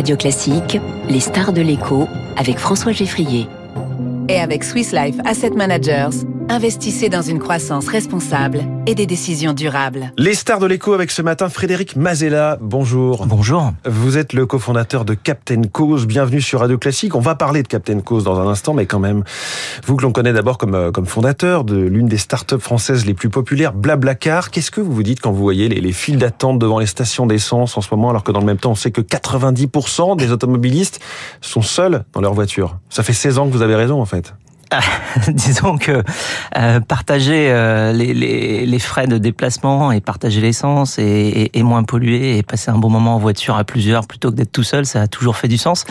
Radio Classique, les stars de l'écho avec François Geffrier. Et avec Swiss Life Asset Managers, investissez dans une croissance responsable et des décisions durables. Les stars de l'écho avec ce matin Frédéric Mazella. Bonjour. Bonjour. Vous êtes le cofondateur de Captain Cause. Bienvenue sur Radio Classique. On va parler de Captain Cause dans un instant, mais quand même, vous que l'on connaît d'abord comme, euh, comme fondateur de l'une des startups françaises les plus populaires, Blablacar. Qu'est-ce que vous vous dites quand vous voyez les, les files d'attente devant les stations d'essence en ce moment, alors que dans le même temps, on sait que 90% des automobilistes sont seuls dans leur voiture? Ça fait 16 ans que vous avez raison, en fait. disons que euh, partager euh, les, les, les, frais de déplacement et partager l'essence et, et, et, moins polluer et passer un bon moment en voiture à plusieurs plutôt que d'être tout seul, ça a toujours fait du sens.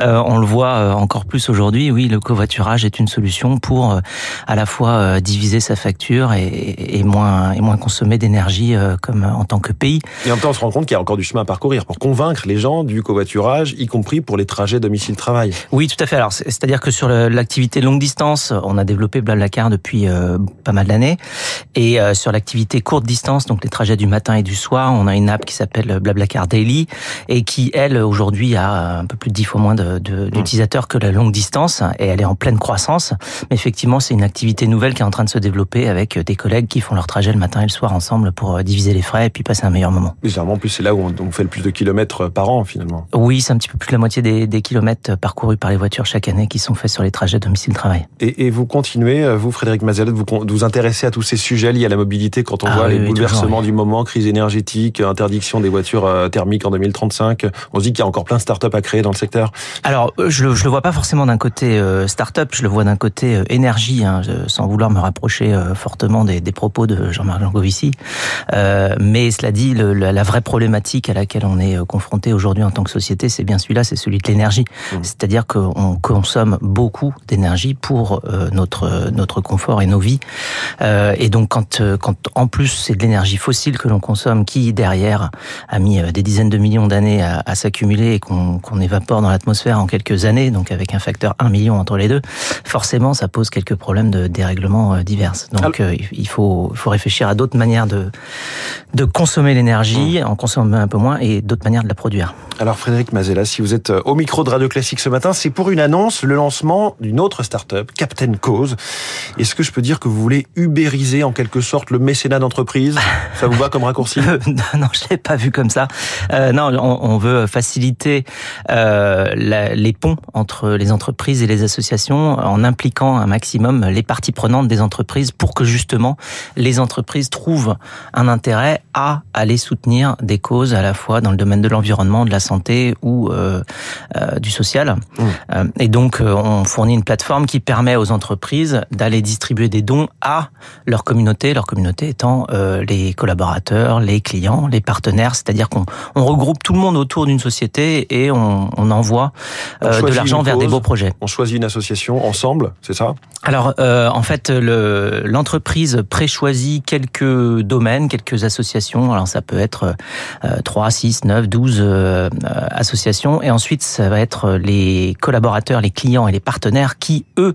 Euh, on le voit euh, encore plus aujourd'hui. Oui, le covoiturage est une solution pour euh, à la fois diviser sa facture et, et moins et moins consommer d'énergie comme en tant que pays. Et en même temps, on se rend compte qu'il y a encore du chemin à parcourir pour convaincre les gens du covoiturage, y compris pour les trajets domicile-travail. Oui, tout à fait. Alors, c'est-à-dire que sur l'activité longue distance distance, on a développé Blablacar depuis euh, pas mal d'années. Et euh, sur l'activité courte distance, donc les trajets du matin et du soir, on a une app qui s'appelle Blablacar Daily et qui, elle, aujourd'hui, a un peu plus de 10 fois moins d'utilisateurs de, de, que la longue distance et elle est en pleine croissance. Mais effectivement, c'est une activité nouvelle qui est en train de se développer avec des collègues qui font leur trajet le matin et le soir ensemble pour euh, diviser les frais et puis passer un meilleur moment. Généralement, en plus, c'est là où on fait le plus de kilomètres par an, finalement. Oui, c'est un petit peu plus de la moitié des, des kilomètres parcourus par les voitures chaque année qui sont faits sur les trajets domicile-travail. Et, et, vous continuez, euh, vous Frédéric Mazelet, vous vous intéressez à tous ces sujets liés à la mobilité quand on ah, voit oui, les oui, bouleversements toujours, oui. du moment, crise énergétique, interdiction des voitures euh, thermiques en 2035. On se dit qu'il y a encore plein de start-up à créer dans le secteur. Alors, euh, je le, je le vois pas forcément d'un côté start-up, je le vois d'un côté énergie, hein, sans vouloir me rapprocher fortement des, des propos de Jean-Marc Jancovici. Euh, mais cela dit, le, la vraie problématique à laquelle on est confronté aujourd'hui en tant que société, c'est bien celui-là, c'est celui de l'énergie. Mmh. C'est-à-dire qu'on consomme beaucoup d'énergie pour euh, notre notre confort et nos vies. Euh, et donc quand quand en plus c'est de l'énergie fossile que l'on consomme, qui derrière a mis des dizaines de millions d'années à, à s'accumuler et qu'on qu'on évapore dans l'atmosphère en quelques années, donc avec un facteur 1 million entre les deux, forcément ça pose quelques problèmes de dérèglement divers. Donc Alors, il faut faut réfléchir à d'autres manières de de consommer l'énergie, mmh. en consommer un peu moins et d'autres manières de la produire. Alors Frédéric Mazella, si vous êtes au micro de Radio Classique ce matin, c'est pour une annonce, le lancement d'une autre start-up, Captain Cause. Est-ce que je peux dire que vous voulez ubériser en quelque sorte le mécénat d'entreprise? Ça vous va comme raccourci? Non, je l'ai pas vu comme ça. Euh, non, on, on, veut faciliter euh, la, les ponts entre les entreprises et les associations en impliquant un maximum les parties prenantes des entreprises pour que justement les entreprises trouvent un intérêt à aller soutenir des causes à la fois dans le domaine de l'environnement, de la santé ou euh, euh du social. Mmh. et donc, euh, on fournit une plateforme qui permet aux entreprises d'aller distribuer des dons à leur communauté, leur communauté étant euh, les collaborateurs, les clients, les partenaires, c'est-à-dire qu'on on regroupe tout le monde autour d'une société et on, on envoie euh, de l'argent vers des beaux projets. On choisit une association ensemble, c'est ça? Alors, euh, en fait, l'entreprise préchoisit quelques domaines, quelques associations. Alors, ça peut être euh, 3, 6, 9, 12 associations. Et ensuite, ça va être les collaborateurs, les clients et les partenaires qui, eux,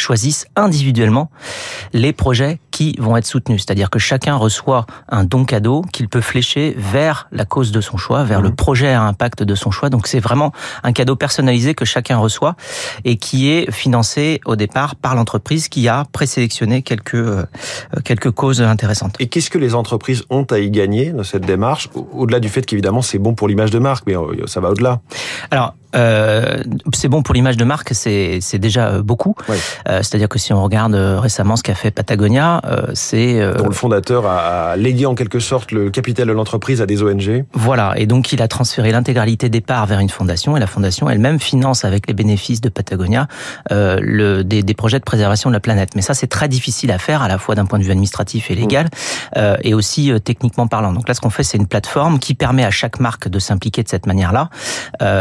choisissent individuellement les projets qui vont être soutenus. C'est-à-dire que chacun reçoit un don cadeau qu'il peut flécher vers la cause de son choix, vers mmh. le projet à impact de son choix. Donc c'est vraiment un cadeau personnalisé que chacun reçoit et qui est financé au départ par l'entreprise qui a présélectionné quelques, euh, quelques causes intéressantes. Et qu'est-ce que les entreprises ont à y gagner dans cette démarche Au-delà du fait qu'évidemment c'est bon pour l'image de marque, mais euh, ça va au-delà? Alors, euh, c'est bon pour l'image de marque, c'est déjà beaucoup. Oui. Euh, C'est-à-dire que si on regarde euh, récemment ce qu'a fait Patagonia, euh, c'est dont le fondateur a légué en quelque sorte le capital de l'entreprise à des ONG. Voilà, et donc il a transféré l'intégralité des parts vers une fondation, et la fondation elle-même finance avec les bénéfices de Patagonia le, des, des, projets de préservation de la planète. Mais ça, c'est très difficile à faire, à la fois d'un point de vue administratif et légal, mmh. et aussi techniquement parlant. Donc là, ce qu'on fait, c'est une plateforme qui permet à chaque marque de s'impliquer de cette manière-là.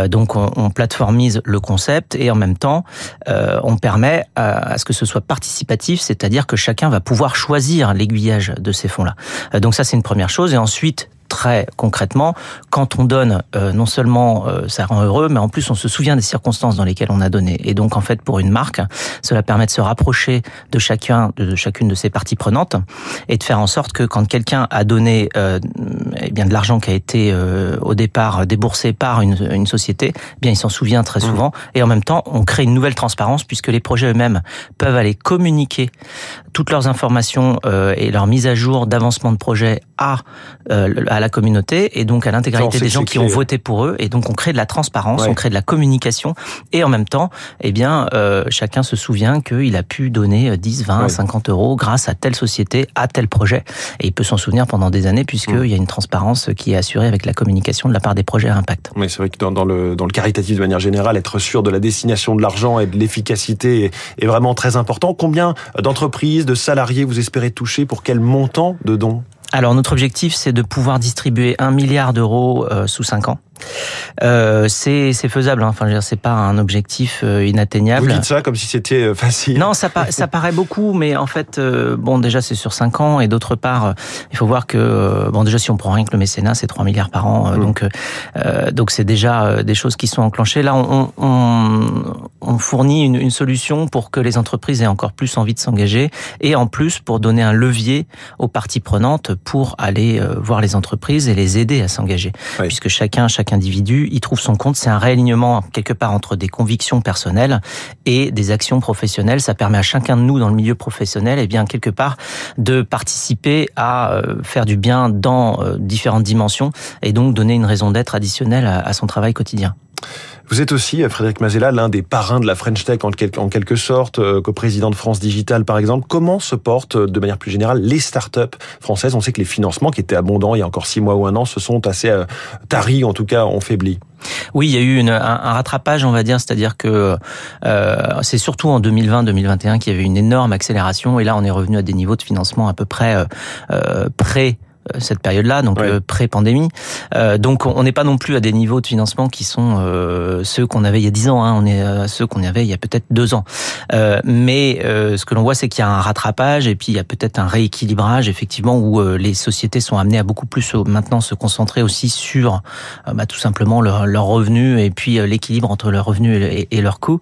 donc on, on plateformise le concept et en même temps, on permet à, à, ce que ce soit participatif, c'est-à-dire que chacun va pouvoir choisir l'aiguillage de ces fonds-là. Euh, donc ça, c'est une première chose. Et ensuite, très concrètement, quand on donne, non seulement ça rend heureux, mais en plus on se souvient des circonstances dans lesquelles on a donné. Et donc en fait, pour une marque, cela permet de se rapprocher de chacun, de chacune de ses parties prenantes, et de faire en sorte que quand quelqu'un a donné eh bien de l'argent qui a été au départ déboursé par une, une société, eh bien il s'en souvient très mmh. souvent. Et en même temps, on crée une nouvelle transparence puisque les projets eux-mêmes peuvent aller communiquer toutes leurs informations euh, et leur mise à jour d'avancement de projet à euh, à la communauté et donc à l'intégralité des gens qui ont voté pour eux et donc on crée de la transparence, on crée de la communication et en même temps, eh bien euh, chacun se souvient qu'il a pu donner 10, 20, 50 euros grâce à telle société, à tel projet et il peut s'en souvenir pendant des années puisqu'il mm. il y a une transparence qui est assurée avec la communication de la part des projets à impact. Oui, c'est vrai que dans, dans, le dans le caritatif de manière générale, être sûr de la destination de l'argent et de l'efficacité est, est vraiment très important. Combien d'entreprises de salariés vous espérez toucher Pour quel montant de dons? Alors notre objectif, c'est de pouvoir distribuer un milliard d'euros euh, sous cinq ans. Euh, c'est faisable. Hein. Enfin, je veux dire, c'est pas un objectif euh, inatteignable. Vous dites ça comme si c'était euh, facile. Non, ça, ça paraît beaucoup, mais en fait, bon, déjà c'est sur 5 ans, et d'autre part, il faut voir que bon, déjà si on prend rien que le mécénat, c'est 3 milliards par an, mmh. donc donc c'est déjà des choses qui sont enclenchées. Là, on, on, on fournit une, une, solution pour que les entreprises aient encore plus envie de s'engager, et en plus pour donner un levier aux parties prenantes pour aller voir les entreprises et les aider à s'engager, puisque chacun, chacun individu, il trouve son compte. C'est un réalignement quelque part entre des convictions personnelles et des actions professionnelles. Ça permet à chacun de nous dans le milieu professionnel, et eh bien quelque part, de participer à euh, faire du bien dans euh, différentes dimensions et donc donner une raison d'être additionnelle à son travail quotidien. Vous êtes aussi, euh, Frédéric Mazella, l'un des parrains de la French Tech en, quelque sorte, euh, co-président de France Digital par exemple. Comment se portent euh, de manière plus générale les startups françaises? On sait que les financements qui étaient abondants il y a encore six mois ou un an se sont assez taris, en tout cas ont faibli. Oui, il y a eu une, un, rattrapage, on va dire, c'est-à-dire que c'est surtout en 2020-2021 qu'il y avait une énorme accélération, et là on est revenu à des niveaux de financement à peu près euh, près euh, cette période-là, donc euh, pré-pandémie. Euh, donc on n'est pas non plus à des niveaux de financement qui sont ceux qu'on avait il y a dix ans. Hein. On est à ceux qu'on avait il y a peut-être deux ans. mais ce que l'on voit, c'est qu'il y a un rattrapage et puis il y a peut-être un rééquilibrage effectivement où les sociétés sont amenées à beaucoup plus maintenant se concentrer aussi sur bah, tout simplement leurs leur revenus et puis l'équilibre entre leurs revenus et, et leurs coûts.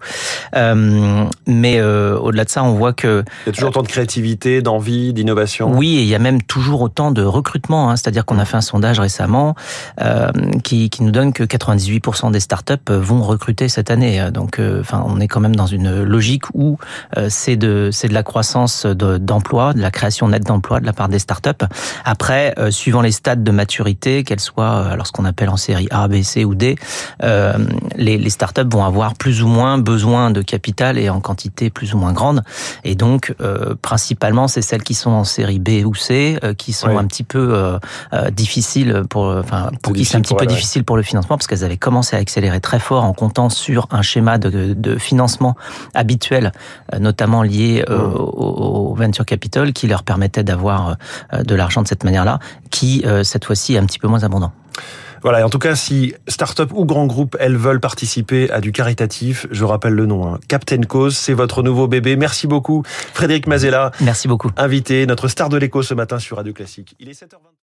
mais au-delà de ça, on voit que il y a toujours autant de créativité, d'envie, d'innovation. Oui, et il y a même toujours autant de recrutement Hein. c'est-à-dire qu'on a fait un sondage récemment euh, qui, qui, nous donne que 98% des startups vont recruter cette année. Donc, euh, enfin, on est quand même dans une logique où euh, c'est de c'est de la croissance d'emplois, de, la création nette d'emplois de la part des startups. Après, suivant les stades de maturité, qu'elles soient alors ce qu'on appelle en série A, B, C ou D, les, les startups vont avoir plus ou moins besoin de capital et en quantité plus ou moins grande. Et donc, principalement, c'est celles qui sont en série B ou C qui sont un petit peu euh, euh, difficile pour, enfin, pour qui c'est un petit peu difficile pour le financement parce qu'elles avaient commencé à accélérer très fort en comptant sur un schéma de, de financement habituel, euh, notamment lié mmh. au, venture capital, qui leur permettait d'avoir de l'argent de cette manière-là, qui cette fois-ci est un petit peu moins abondant. Voilà, en tout cas, si start-up ou grand groupe, elles veulent participer à du caritatif, je rappelle le nom, hein. Captain Cause, c'est votre nouveau bébé. Merci beaucoup, Frédéric Mazella. Merci beaucoup. Invité, notre star de l'écho ce matin sur Radio Classique. Il est 7h20.